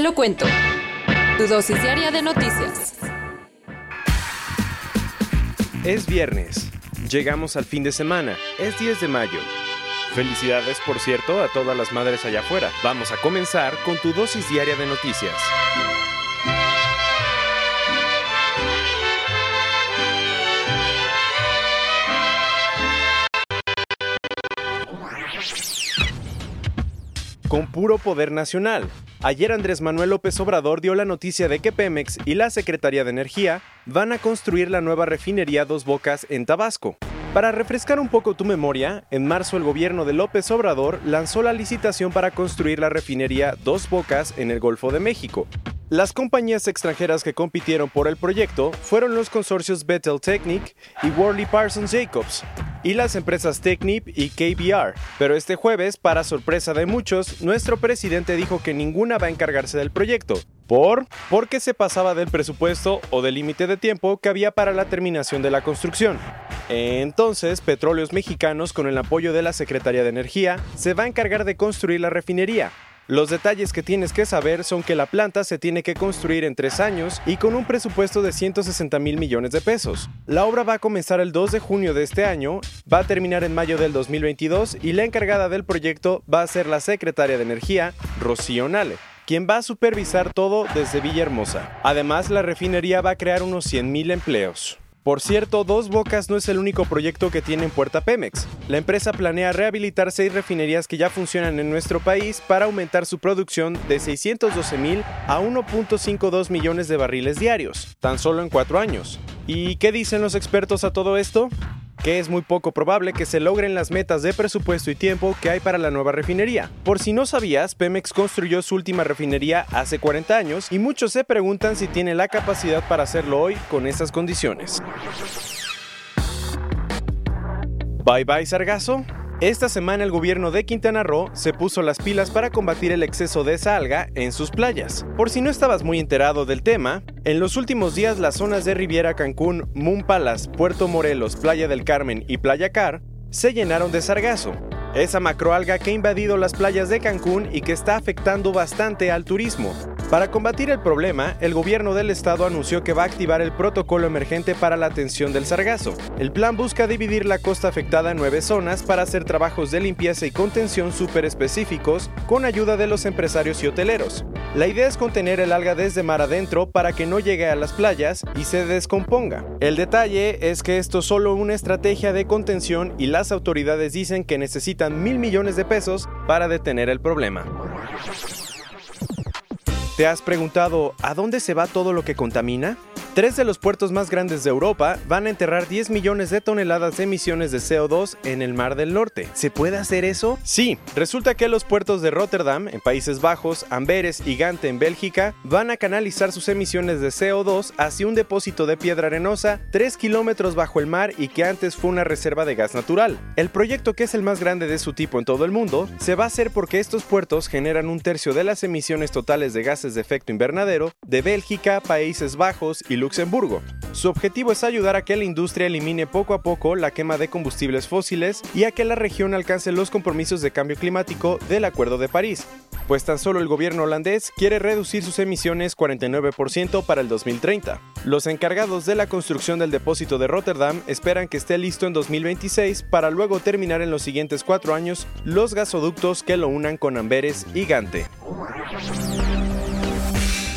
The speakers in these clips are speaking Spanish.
Lo cuento. Tu dosis diaria de noticias. Es viernes. Llegamos al fin de semana. Es 10 de mayo. Felicidades, por cierto, a todas las madres allá afuera. Vamos a comenzar con tu dosis diaria de noticias. Con puro poder nacional. Ayer Andrés Manuel López Obrador dio la noticia de que Pemex y la Secretaría de Energía van a construir la nueva refinería Dos Bocas en Tabasco. Para refrescar un poco tu memoria, en marzo el gobierno de López Obrador lanzó la licitación para construir la refinería Dos Bocas en el Golfo de México. Las compañías extranjeras que compitieron por el proyecto fueron los consorcios Bethel Technic y Worley Parsons Jacobs, y las empresas Technip y KBR. Pero este jueves, para sorpresa de muchos, nuestro presidente dijo que ninguna va a encargarse del proyecto. ¿Por? Porque se pasaba del presupuesto o del límite de tiempo que había para la terminación de la construcción. Entonces, Petróleos Mexicanos, con el apoyo de la Secretaría de Energía, se va a encargar de construir la refinería. Los detalles que tienes que saber son que la planta se tiene que construir en tres años y con un presupuesto de 160 mil millones de pesos. La obra va a comenzar el 2 de junio de este año, va a terminar en mayo del 2022 y la encargada del proyecto va a ser la secretaria de Energía, Rocío Nale quien va a supervisar todo desde Villahermosa. Además, la refinería va a crear unos 100.000 empleos. Por cierto, Dos Bocas no es el único proyecto que tiene en puerta Pemex. La empresa planea rehabilitar seis refinerías que ya funcionan en nuestro país para aumentar su producción de 612 mil a 1.52 millones de barriles diarios, tan solo en cuatro años. ¿Y qué dicen los expertos a todo esto? Que es muy poco probable que se logren las metas de presupuesto y tiempo que hay para la nueva refinería. Por si no sabías, Pemex construyó su última refinería hace 40 años y muchos se preguntan si tiene la capacidad para hacerlo hoy con esas condiciones. Bye bye Sargazo. Esta semana el gobierno de Quintana Roo se puso las pilas para combatir el exceso de esa alga en sus playas. Por si no estabas muy enterado del tema, en los últimos días las zonas de Riviera Cancún, Moon Puerto Morelos, Playa del Carmen y Playa Car se llenaron de sargazo. Esa macroalga que ha invadido las playas de Cancún y que está afectando bastante al turismo. Para combatir el problema, el gobierno del estado anunció que va a activar el protocolo emergente para la atención del sargazo. El plan busca dividir la costa afectada en nueve zonas para hacer trabajos de limpieza y contención súper específicos con ayuda de los empresarios y hoteleros. La idea es contener el alga desde mar adentro para que no llegue a las playas y se descomponga. El detalle es que esto es solo una estrategia de contención y las autoridades dicen que necesitan mil millones de pesos para detener el problema. ¿Te has preguntado a dónde se va todo lo que contamina? Tres de los puertos más grandes de Europa van a enterrar 10 millones de toneladas de emisiones de CO2 en el Mar del Norte. ¿Se puede hacer eso? Sí, resulta que los puertos de Rotterdam, en Países Bajos, Amberes y Gante, en Bélgica, van a canalizar sus emisiones de CO2 hacia un depósito de piedra arenosa 3 kilómetros bajo el mar y que antes fue una reserva de gas natural. El proyecto, que es el más grande de su tipo en todo el mundo, se va a hacer porque estos puertos generan un tercio de las emisiones totales de gases de efecto invernadero de Bélgica, Países Bajos y Luxemburgo. Su objetivo es ayudar a que la industria elimine poco a poco la quema de combustibles fósiles y a que la región alcance los compromisos de cambio climático del Acuerdo de París, pues tan solo el gobierno holandés quiere reducir sus emisiones 49% para el 2030. Los encargados de la construcción del depósito de Rotterdam esperan que esté listo en 2026 para luego terminar en los siguientes cuatro años los gasoductos que lo unan con Amberes y Gante.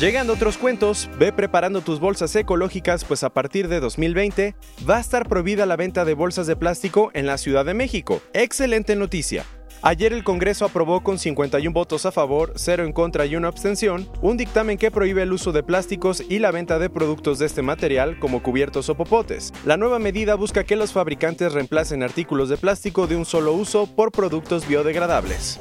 Llegando otros cuentos, ve preparando tus bolsas ecológicas pues a partir de 2020 va a estar prohibida la venta de bolsas de plástico en la Ciudad de México. Excelente noticia. Ayer el Congreso aprobó con 51 votos a favor, 0 en contra y una abstención, un dictamen que prohíbe el uso de plásticos y la venta de productos de este material como cubiertos o popotes. La nueva medida busca que los fabricantes reemplacen artículos de plástico de un solo uso por productos biodegradables.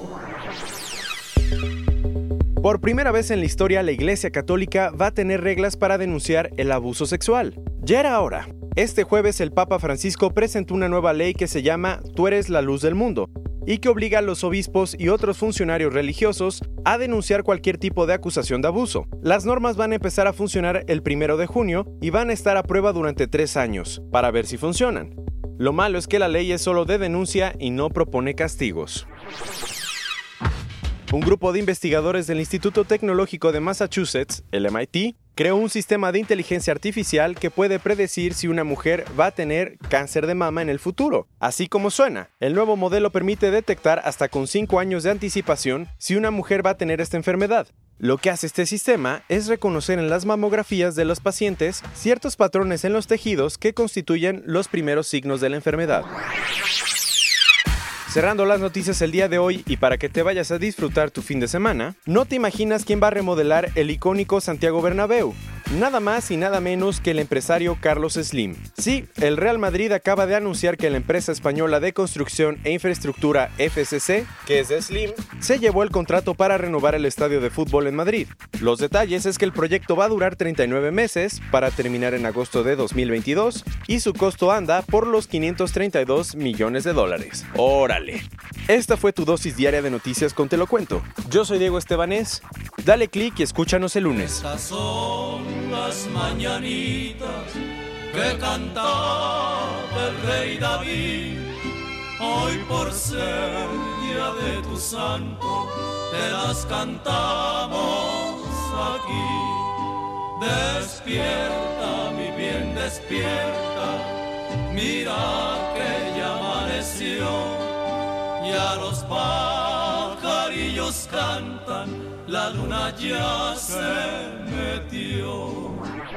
Por primera vez en la historia, la Iglesia Católica va a tener reglas para denunciar el abuso sexual. Ya era hora. Este jueves el Papa Francisco presentó una nueva ley que se llama Tú eres la luz del mundo, y que obliga a los obispos y otros funcionarios religiosos a denunciar cualquier tipo de acusación de abuso. Las normas van a empezar a funcionar el primero de junio y van a estar a prueba durante tres años, para ver si funcionan. Lo malo es que la ley es solo de denuncia y no propone castigos. Un grupo de investigadores del Instituto Tecnológico de Massachusetts, el MIT, creó un sistema de inteligencia artificial que puede predecir si una mujer va a tener cáncer de mama en el futuro. Así como suena, el nuevo modelo permite detectar hasta con 5 años de anticipación si una mujer va a tener esta enfermedad. Lo que hace este sistema es reconocer en las mamografías de los pacientes ciertos patrones en los tejidos que constituyen los primeros signos de la enfermedad. Cerrando las noticias el día de hoy y para que te vayas a disfrutar tu fin de semana, no te imaginas quién va a remodelar el icónico Santiago Bernabéu nada más y nada menos que el empresario Carlos Slim. Sí, el Real Madrid acaba de anunciar que la empresa española de construcción e infraestructura FCC, que es Slim, se llevó el contrato para renovar el estadio de fútbol en Madrid. Los detalles es que el proyecto va a durar 39 meses para terminar en agosto de 2022 y su costo anda por los 532 millones de dólares. Órale. Esta fue tu dosis diaria de noticias con Te lo cuento. Yo soy Diego Estebanés. Dale click y escúchanos el lunes las mañanitas que cantaba el rey David. Hoy por ser día de tu santo, te las cantamos aquí. Despierta, mi bien, despierta, mira que ya amaneció, ya los pajarillos cantan la luna ya se metió.